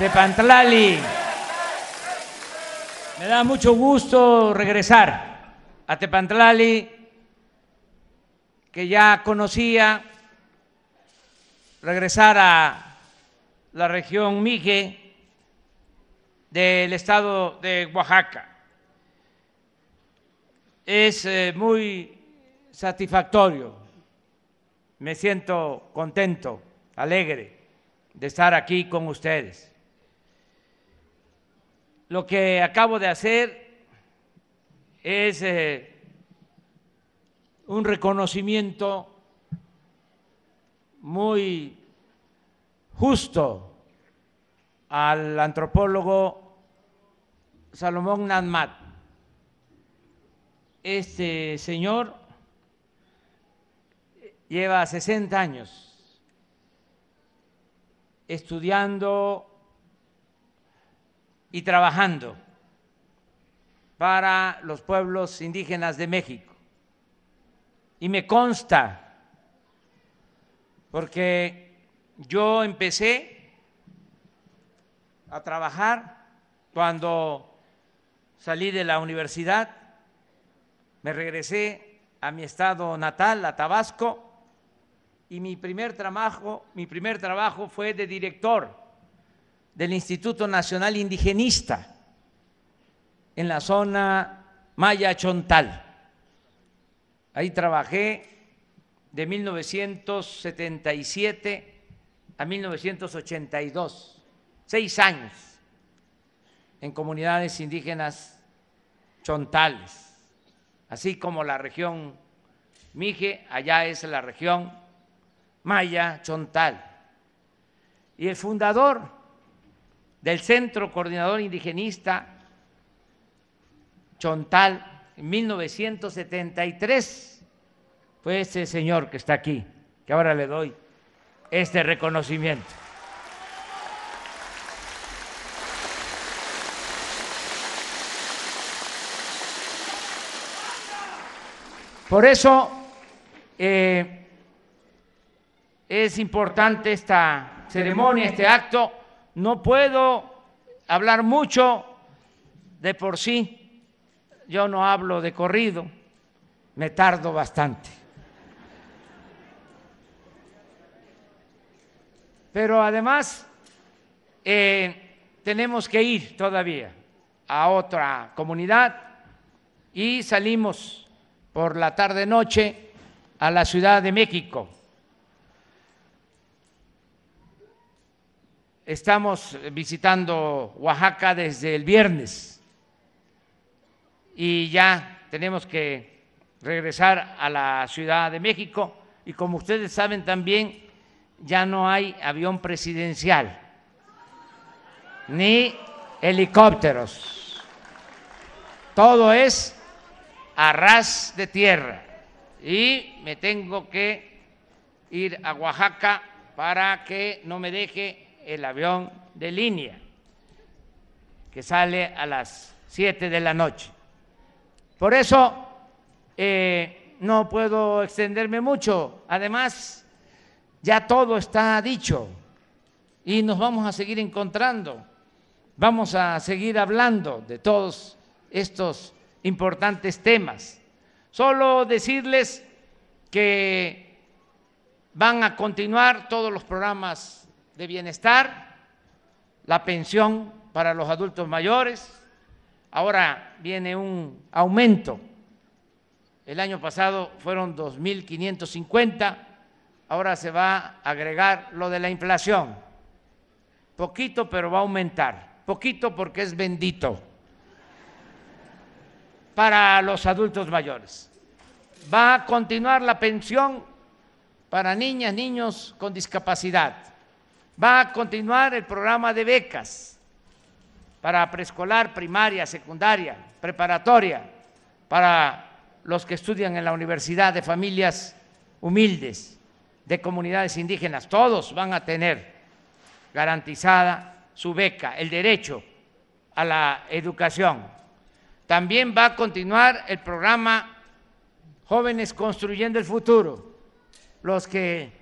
Tepantlali. Me da mucho gusto regresar a Tepantlali, que ya conocía, regresar a la región Mije del estado de Oaxaca. Es eh, muy satisfactorio, me siento contento, alegre de estar aquí con ustedes lo que acabo de hacer es eh, un reconocimiento muy justo al antropólogo Salomón Nanmat. Este señor lleva 60 años estudiando y trabajando para los pueblos indígenas de México. Y me consta, porque yo empecé a trabajar cuando salí de la universidad, me regresé a mi estado natal, a Tabasco, y mi primer trabajo, mi primer trabajo fue de director del Instituto Nacional Indigenista en la zona Maya Chontal. Ahí trabajé de 1977 a 1982, seis años en comunidades indígenas chontales, así como la región Mije, allá es la región Maya Chontal. Y el fundador del Centro Coordinador Indigenista Chontal en 1973. Fue ese señor que está aquí, que ahora le doy este reconocimiento. Por eso eh, es importante esta ceremonia, este acto, no puedo hablar mucho de por sí, yo no hablo de corrido, me tardo bastante. Pero además eh, tenemos que ir todavía a otra comunidad y salimos por la tarde-noche a la Ciudad de México Estamos visitando Oaxaca desde el viernes. Y ya tenemos que regresar a la Ciudad de México. Y como ustedes saben también ya no hay avión presidencial ni helicópteros. Todo es a ras de tierra. Y me tengo que ir a Oaxaca para que no me deje el avión de línea que sale a las 7 de la noche. Por eso eh, no puedo extenderme mucho. Además, ya todo está dicho y nos vamos a seguir encontrando. Vamos a seguir hablando de todos estos importantes temas. Solo decirles que van a continuar todos los programas de bienestar, la pensión para los adultos mayores, ahora viene un aumento. El año pasado fueron 2.550, ahora se va a agregar lo de la inflación. Poquito, pero va a aumentar. Poquito porque es bendito para los adultos mayores. Va a continuar la pensión para niñas, niños con discapacidad Va a continuar el programa de becas para preescolar, primaria, secundaria, preparatoria, para los que estudian en la universidad de familias humildes, de comunidades indígenas. Todos van a tener garantizada su beca, el derecho a la educación. También va a continuar el programa Jóvenes Construyendo el Futuro, los que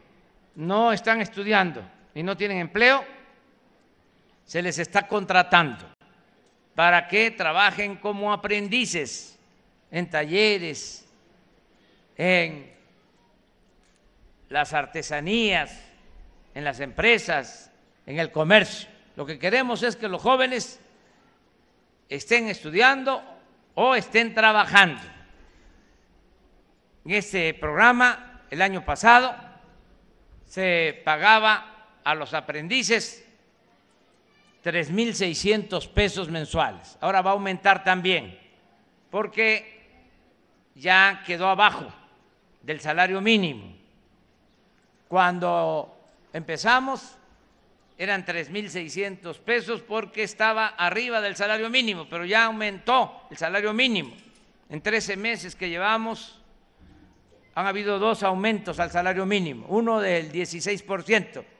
no están estudiando y no tienen empleo, se les está contratando para que trabajen como aprendices en talleres, en las artesanías, en las empresas, en el comercio. Lo que queremos es que los jóvenes estén estudiando o estén trabajando. En este programa, el año pasado, se pagaba a los aprendices 3.600 pesos mensuales. Ahora va a aumentar también, porque ya quedó abajo del salario mínimo. Cuando empezamos eran 3.600 pesos porque estaba arriba del salario mínimo, pero ya aumentó el salario mínimo. En 13 meses que llevamos han habido dos aumentos al salario mínimo, uno del 16%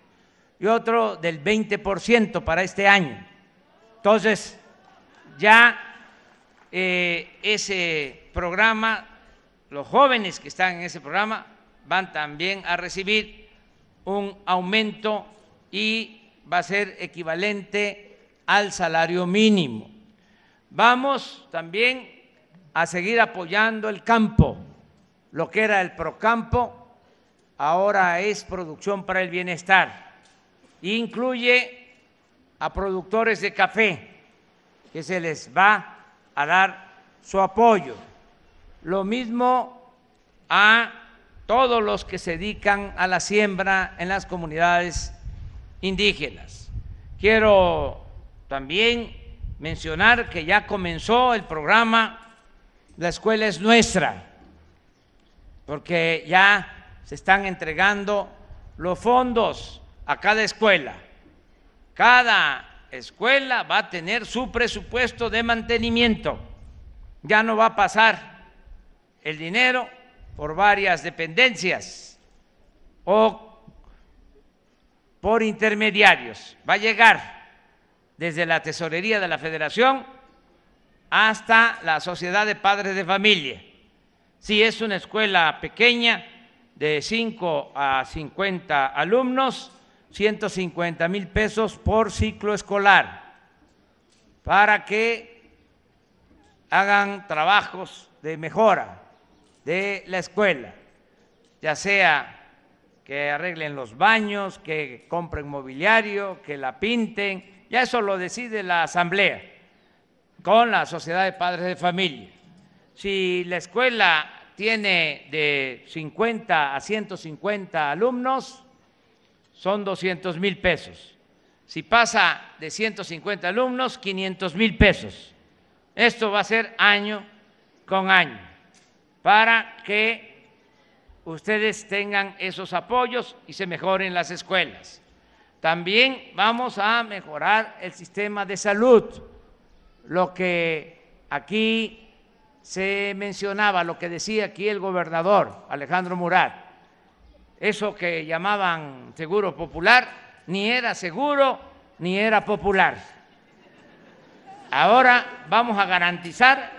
y otro del 20% para este año. Entonces, ya eh, ese programa, los jóvenes que están en ese programa van también a recibir un aumento y va a ser equivalente al salario mínimo. Vamos también a seguir apoyando el campo, lo que era el procampo, ahora es producción para el bienestar incluye a productores de café, que se les va a dar su apoyo. Lo mismo a todos los que se dedican a la siembra en las comunidades indígenas. Quiero también mencionar que ya comenzó el programa La escuela es nuestra, porque ya se están entregando los fondos a cada escuela. Cada escuela va a tener su presupuesto de mantenimiento. Ya no va a pasar el dinero por varias dependencias o por intermediarios. Va a llegar desde la tesorería de la federación hasta la sociedad de padres de familia. Si es una escuela pequeña de 5 a 50 alumnos, 150 mil pesos por ciclo escolar para que hagan trabajos de mejora de la escuela, ya sea que arreglen los baños, que compren mobiliario, que la pinten, ya eso lo decide la asamblea con la sociedad de padres de familia. Si la escuela tiene de 50 a 150 alumnos, son 200 mil pesos. Si pasa de 150 alumnos, 500 mil pesos. Esto va a ser año con año para que ustedes tengan esos apoyos y se mejoren las escuelas. También vamos a mejorar el sistema de salud, lo que aquí se mencionaba, lo que decía aquí el gobernador Alejandro Murat eso que llamaban seguro popular, ni era seguro ni era popular. Ahora vamos a garantizar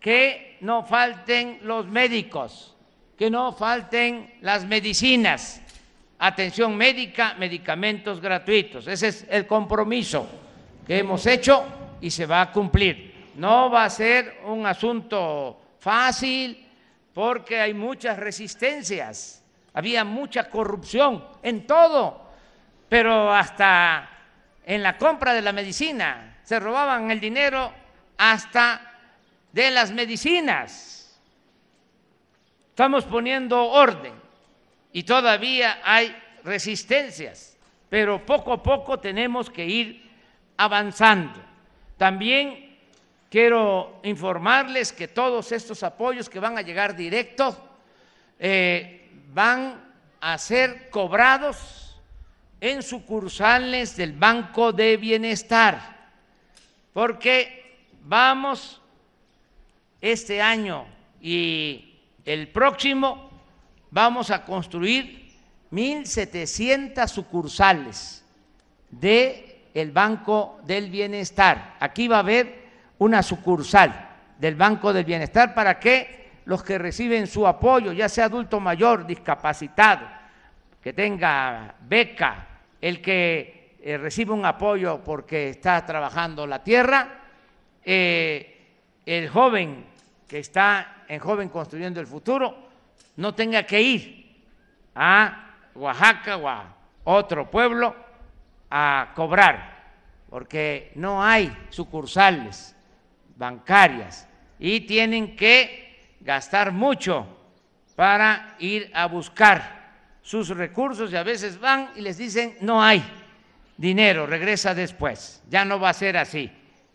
que no falten los médicos, que no falten las medicinas, atención médica, medicamentos gratuitos. Ese es el compromiso que hemos hecho y se va a cumplir. No va a ser un asunto fácil porque hay muchas resistencias había mucha corrupción en todo, pero hasta en la compra de la medicina se robaban el dinero hasta de las medicinas. Estamos poniendo orden y todavía hay resistencias, pero poco a poco tenemos que ir avanzando. También quiero informarles que todos estos apoyos que van a llegar directos eh, van a ser cobrados en sucursales del Banco de Bienestar, porque vamos este año y el próximo vamos a construir 1.700 sucursales del el Banco del Bienestar. Aquí va a haber una sucursal del Banco del Bienestar para que los que reciben su apoyo, ya sea adulto mayor, discapacitado, que tenga beca, el que eh, recibe un apoyo porque está trabajando la tierra, eh, el joven que está en Joven Construyendo el Futuro no tenga que ir a Oaxaca o a otro pueblo a cobrar, porque no hay sucursales bancarias y tienen que gastar mucho para ir a buscar sus recursos y a veces van y les dicen no hay dinero, regresa después. Ya no va a ser así.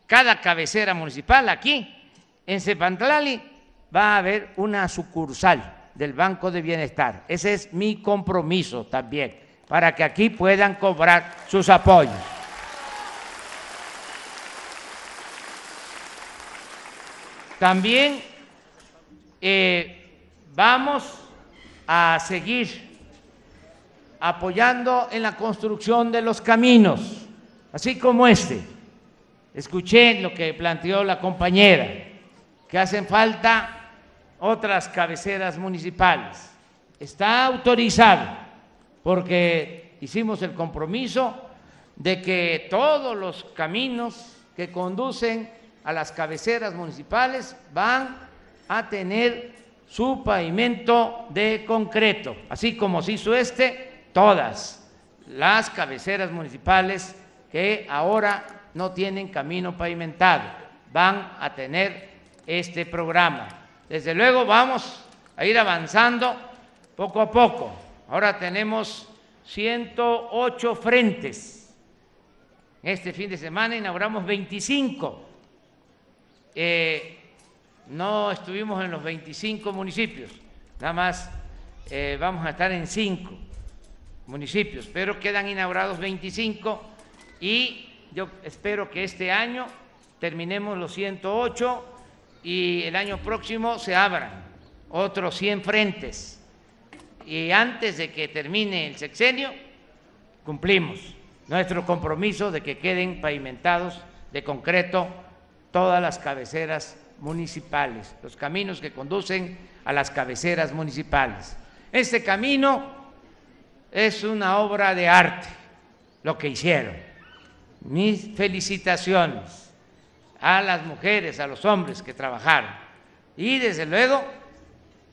Cada cabecera municipal aquí en Cepantlali va a haber una sucursal del Banco de Bienestar. Ese es mi compromiso también, para que aquí puedan cobrar sus apoyos. También eh, vamos a seguir apoyando en la construcción de los caminos, así como este. Escuché lo que planteó la compañera, que hacen falta otras cabeceras municipales. Está autorizado porque hicimos el compromiso de que todos los caminos que conducen a las cabeceras municipales van a tener su pavimento de concreto, así como se hizo este, todas las cabeceras municipales que ahora no tienen camino pavimentado van a tener este programa. Desde luego vamos a ir avanzando poco a poco. Ahora tenemos 108 frentes. Este fin de semana inauguramos 25 eh, no estuvimos en los 25 municipios, nada más eh, vamos a estar en 5 municipios, pero quedan inaugurados 25 y yo espero que este año terminemos los 108 y el año próximo se abran otros 100 frentes. Y antes de que termine el sexenio, cumplimos nuestro compromiso de que queden pavimentados de concreto todas las cabeceras municipales, los caminos que conducen a las cabeceras municipales. Este camino es una obra de arte, lo que hicieron. Mis felicitaciones a las mujeres, a los hombres que trabajaron y desde luego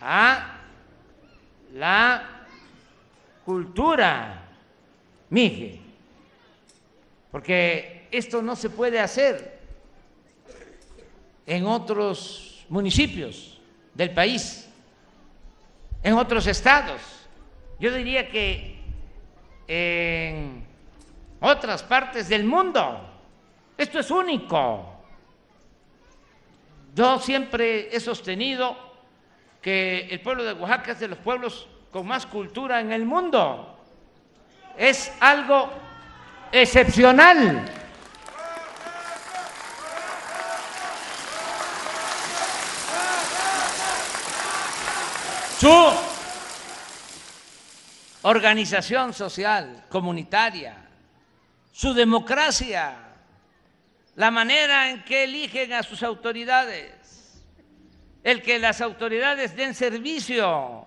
a la cultura mije, porque esto no se puede hacer en otros municipios del país, en otros estados. Yo diría que en otras partes del mundo. Esto es único. Yo siempre he sostenido que el pueblo de Oaxaca es de los pueblos con más cultura en el mundo. Es algo excepcional. Su organización social, comunitaria, su democracia, la manera en que eligen a sus autoridades, el que las autoridades den servicio,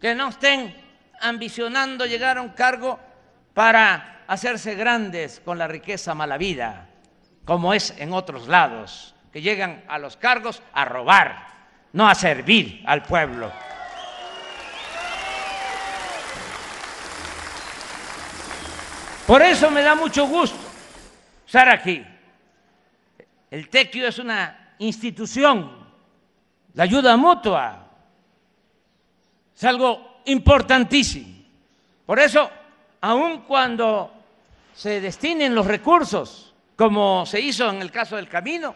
que no estén ambicionando llegar a un cargo para hacerse grandes con la riqueza mala vida, como es en otros lados, que llegan a los cargos a robar, no a servir al pueblo. Por eso me da mucho gusto estar aquí. El tequio es una institución, la ayuda mutua es algo importantísimo. Por eso, aun cuando se destinen los recursos, como se hizo en el caso del camino,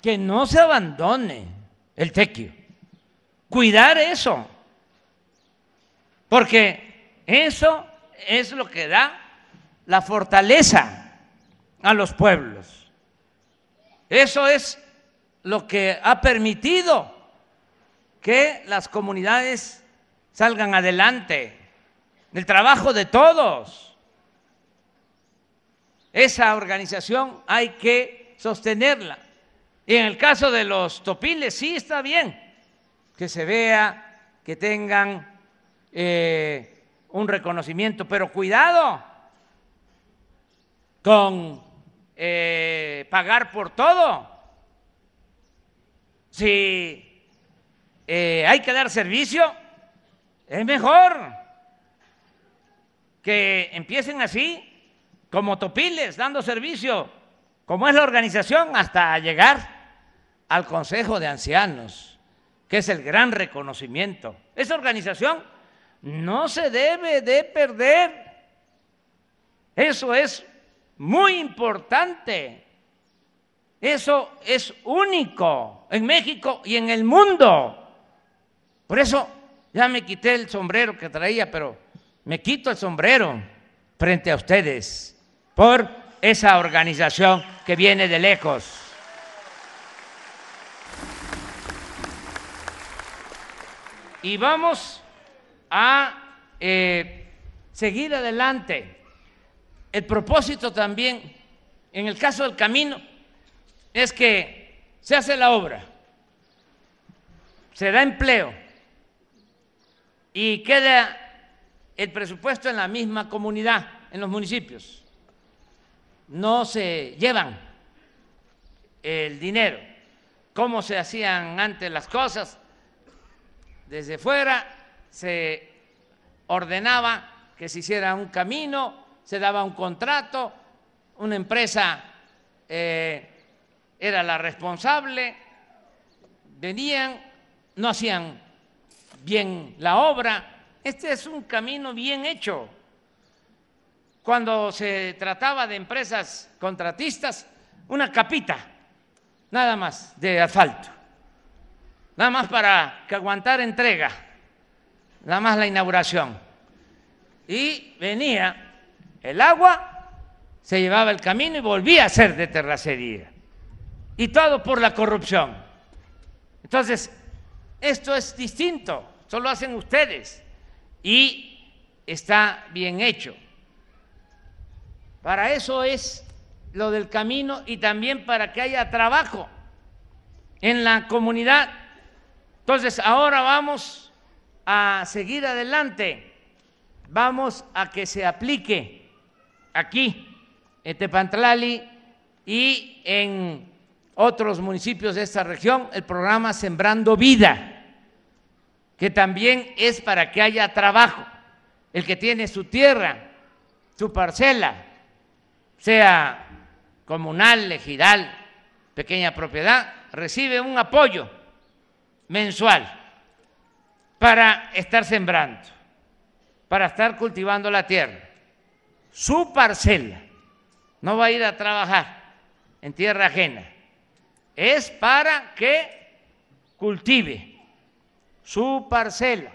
que no se abandone el tequio. Cuidar eso, porque eso es lo que da la fortaleza a los pueblos. Eso es lo que ha permitido que las comunidades salgan adelante, el trabajo de todos. Esa organización hay que sostenerla. Y en el caso de los topiles, sí está bien que se vea, que tengan eh, un reconocimiento, pero cuidado, con eh, pagar por todo. Si eh, hay que dar servicio, es mejor que empiecen así, como topiles, dando servicio, como es la organización, hasta llegar al Consejo de Ancianos, que es el gran reconocimiento. Esa organización no se debe de perder. Eso es muy importante. Eso es único en México y en el mundo. Por eso ya me quité el sombrero que traía, pero me quito el sombrero frente a ustedes por esa organización que viene de lejos. Y vamos a eh, seguir adelante. El propósito también, en el caso del camino, es que se hace la obra, se da empleo y queda el presupuesto en la misma comunidad, en los municipios. No se llevan el dinero, como se hacían antes las cosas. Desde fuera se ordenaba que se hiciera un camino, se daba un contrato, una empresa eh, era la responsable, venían, no hacían bien la obra. Este es un camino bien hecho. Cuando se trataba de empresas contratistas, una capita, nada más, de asfalto, nada más para que aguantara entrega, nada más la inauguración. Y venía el agua, se llevaba el camino y volvía a ser de terracería. Y todo por la corrupción. Entonces, esto es distinto, solo hacen ustedes. Y está bien hecho. Para eso es lo del camino y también para que haya trabajo en la comunidad. Entonces, ahora vamos a seguir adelante, vamos a que se aplique aquí, en Tepantlali y en otros municipios de esta región, el programa Sembrando Vida, que también es para que haya trabajo. El que tiene su tierra, su parcela, sea comunal, ejidal, pequeña propiedad, recibe un apoyo mensual para estar sembrando, para estar cultivando la tierra su parcela, no va a ir a trabajar en tierra ajena, es para que cultive su parcela,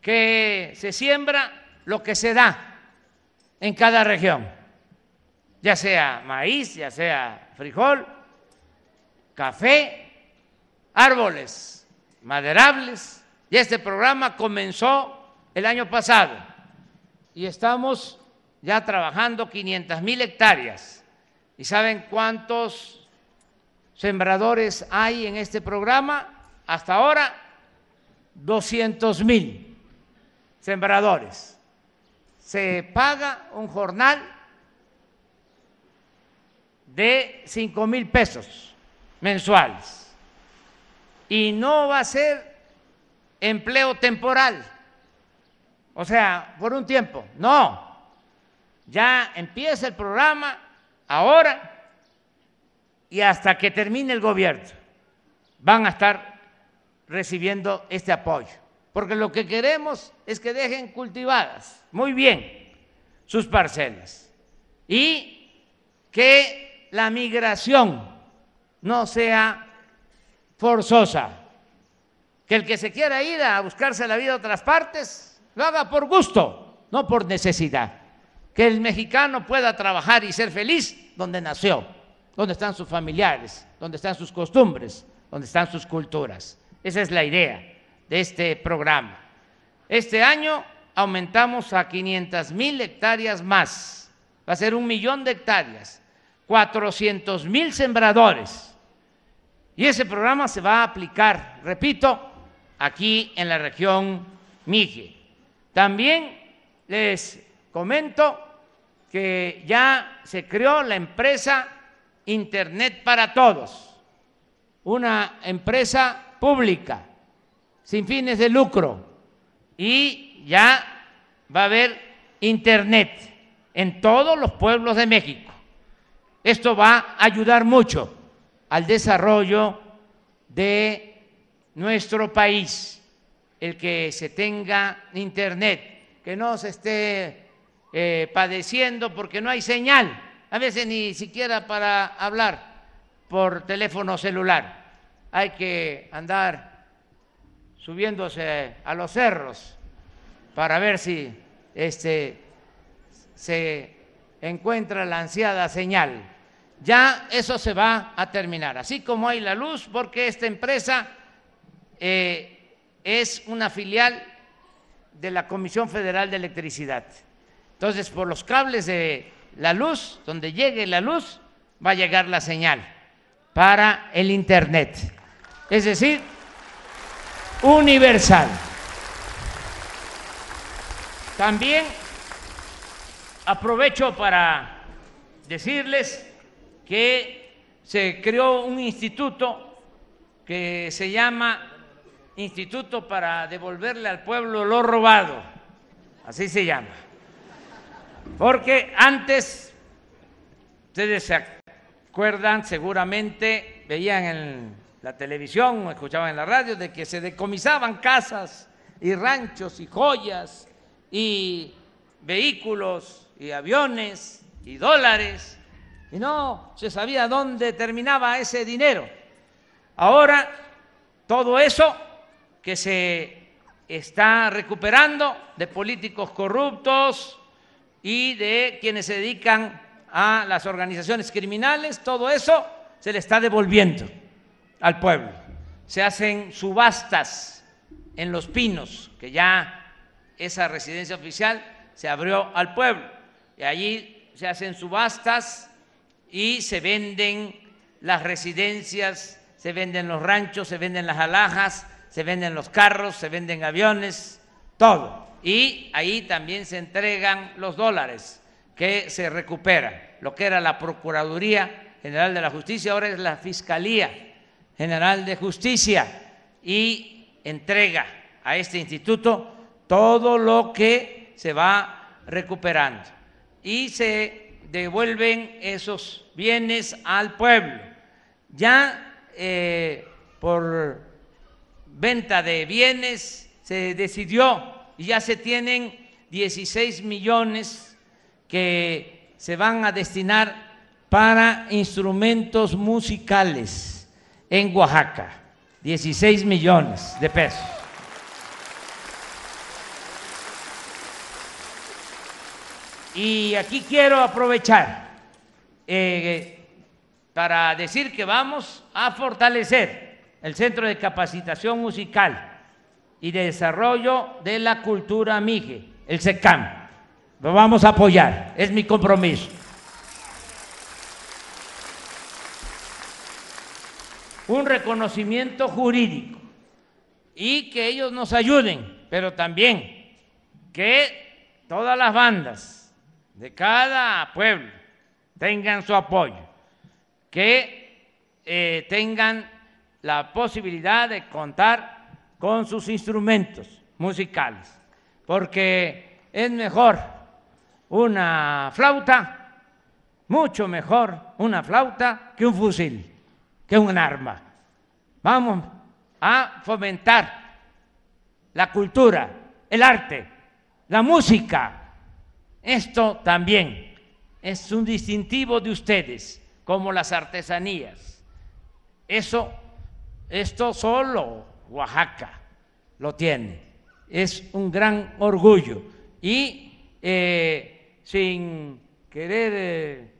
que se siembra lo que se da en cada región, ya sea maíz, ya sea frijol, café, árboles maderables. Y este programa comenzó el año pasado y estamos ya trabajando 500 mil hectáreas. ¿Y saben cuántos sembradores hay en este programa? Hasta ahora, 200 mil sembradores. Se paga un jornal de 5 mil pesos mensuales. Y no va a ser empleo temporal, o sea, por un tiempo, no ya empieza el programa ahora y hasta que termine el gobierno van a estar recibiendo este apoyo. Porque lo que queremos es que dejen cultivadas muy bien sus parcelas y que la migración no sea forzosa. Que el que se quiera ir a buscarse la vida a otras partes, lo haga por gusto, no por necesidad que el mexicano pueda trabajar y ser feliz donde nació, donde están sus familiares, donde están sus costumbres, donde están sus culturas. Esa es la idea de este programa. Este año aumentamos a 500 mil hectáreas más, va a ser un millón de hectáreas, 400 mil sembradores. Y ese programa se va a aplicar, repito, aquí en la región Mije. También les comento que ya se creó la empresa Internet para Todos, una empresa pública, sin fines de lucro, y ya va a haber Internet en todos los pueblos de México. Esto va a ayudar mucho al desarrollo de nuestro país, el que se tenga Internet, que no se esté eh, padeciendo porque no hay señal, a veces ni siquiera para hablar por teléfono celular. Hay que andar subiéndose a los cerros para ver si este, se encuentra la ansiada señal. Ya eso se va a terminar, así como hay la luz, porque esta empresa eh, es una filial de la Comisión Federal de Electricidad. Entonces, por los cables de la luz, donde llegue la luz, va a llegar la señal para el Internet. Es decir, universal. También aprovecho para decirles que se creó un instituto que se llama Instituto para devolverle al pueblo lo robado, así se llama. Porque antes, ustedes se acuerdan seguramente, veían en la televisión o escuchaban en la radio de que se decomisaban casas y ranchos y joyas y vehículos y aviones y dólares y no se sabía dónde terminaba ese dinero. Ahora todo eso que se está recuperando de políticos corruptos y de quienes se dedican a las organizaciones criminales, todo eso se le está devolviendo al pueblo. Se hacen subastas en Los Pinos, que ya esa residencia oficial se abrió al pueblo. Y allí se hacen subastas y se venden las residencias, se venden los ranchos, se venden las alhajas, se venden los carros, se venden aviones, todo. Y ahí también se entregan los dólares que se recuperan. Lo que era la Procuraduría General de la Justicia ahora es la Fiscalía General de Justicia y entrega a este instituto todo lo que se va recuperando y se devuelven esos bienes al pueblo. Ya eh, por venta de bienes se decidió y ya se tienen 16 millones que se van a destinar para instrumentos musicales en Oaxaca. 16 millones de pesos. Y aquí quiero aprovechar eh, para decir que vamos a fortalecer el Centro de Capacitación Musical y de Desarrollo de la Cultura MIGE, el SECAM. Lo vamos a apoyar, es mi compromiso. Un reconocimiento jurídico y que ellos nos ayuden, pero también que todas las bandas de cada pueblo tengan su apoyo, que eh, tengan la posibilidad de contar con sus instrumentos musicales, porque es mejor una flauta, mucho mejor una flauta que un fusil, que un arma. Vamos a fomentar la cultura, el arte, la música esto también es un distintivo de ustedes, como las artesanías. Eso, esto solo Oaxaca lo tiene. Es un gran orgullo. Y eh, sin querer eh,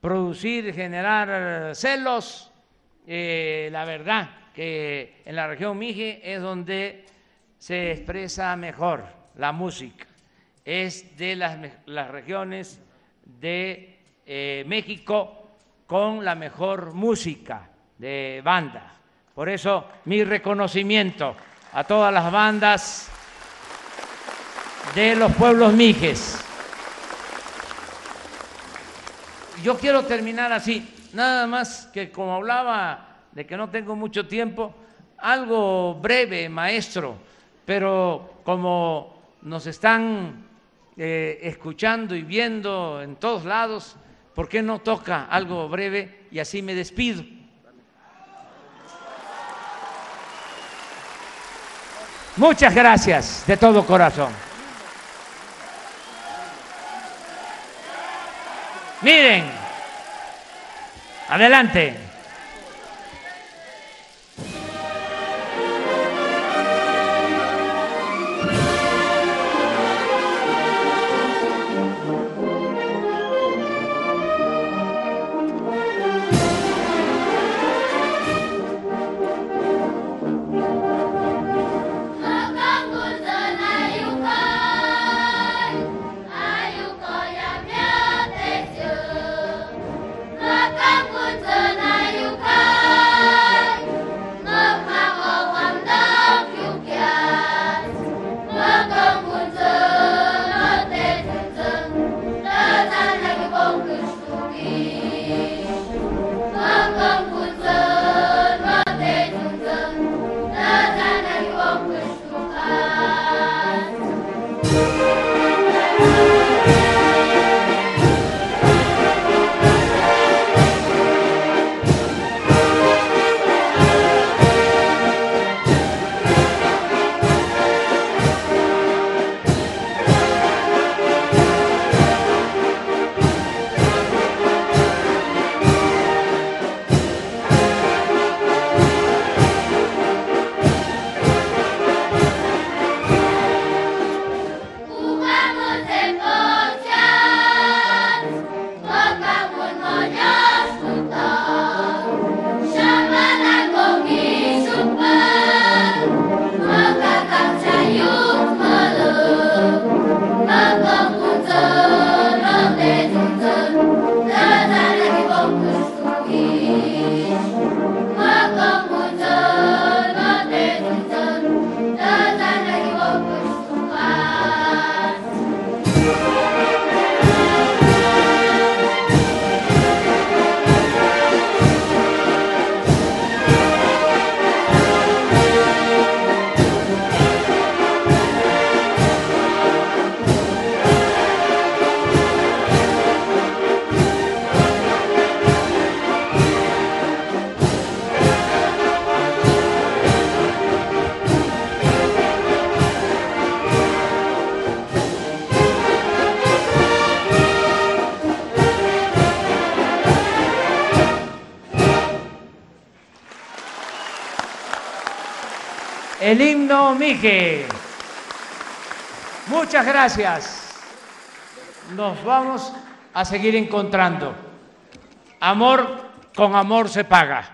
producir, generar celos, eh, la verdad que en la región Mije es donde se expresa mejor la música es de las, las regiones de México con la mejor música de banda. Por eso mi reconocimiento a todas las bandas de los pueblos mijes. yo quiero terminar así, nada más que como hablaba de que no tengo mucho tiempo, algo breve, maestro, pero como nos están eh, escuchando y viendo en todos lados, ¿por qué no toca algo breve y así me despido? Muchas gracias de todo corazón. Miren, adelante. Muchas gracias. Nos vamos a seguir encontrando. Amor con amor se paga.